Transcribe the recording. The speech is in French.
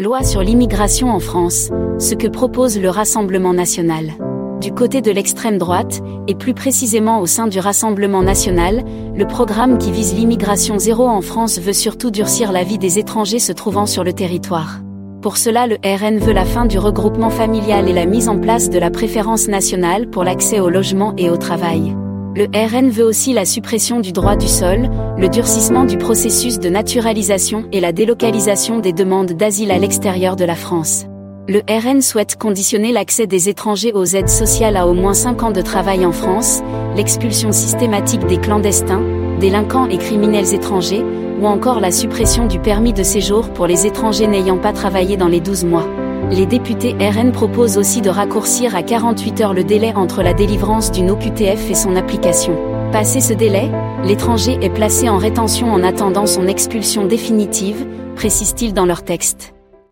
Loi sur l'immigration en France, ce que propose le Rassemblement national. Du côté de l'extrême droite, et plus précisément au sein du Rassemblement national, le programme qui vise l'immigration zéro en France veut surtout durcir la vie des étrangers se trouvant sur le territoire. Pour cela, le RN veut la fin du regroupement familial et la mise en place de la préférence nationale pour l'accès au logement et au travail. Le RN veut aussi la suppression du droit du sol, le durcissement du processus de naturalisation et la délocalisation des demandes d'asile à l'extérieur de la France. Le RN souhaite conditionner l'accès des étrangers aux aides sociales à au moins 5 ans de travail en France, l'expulsion systématique des clandestins, délinquants et criminels étrangers, ou encore la suppression du permis de séjour pour les étrangers n'ayant pas travaillé dans les 12 mois. Les députés RN proposent aussi de raccourcir à 48 heures le délai entre la délivrance d'une OQTF et son application. Passé ce délai, l'étranger est placé en rétention en attendant son expulsion définitive, précisent-ils dans leur texte.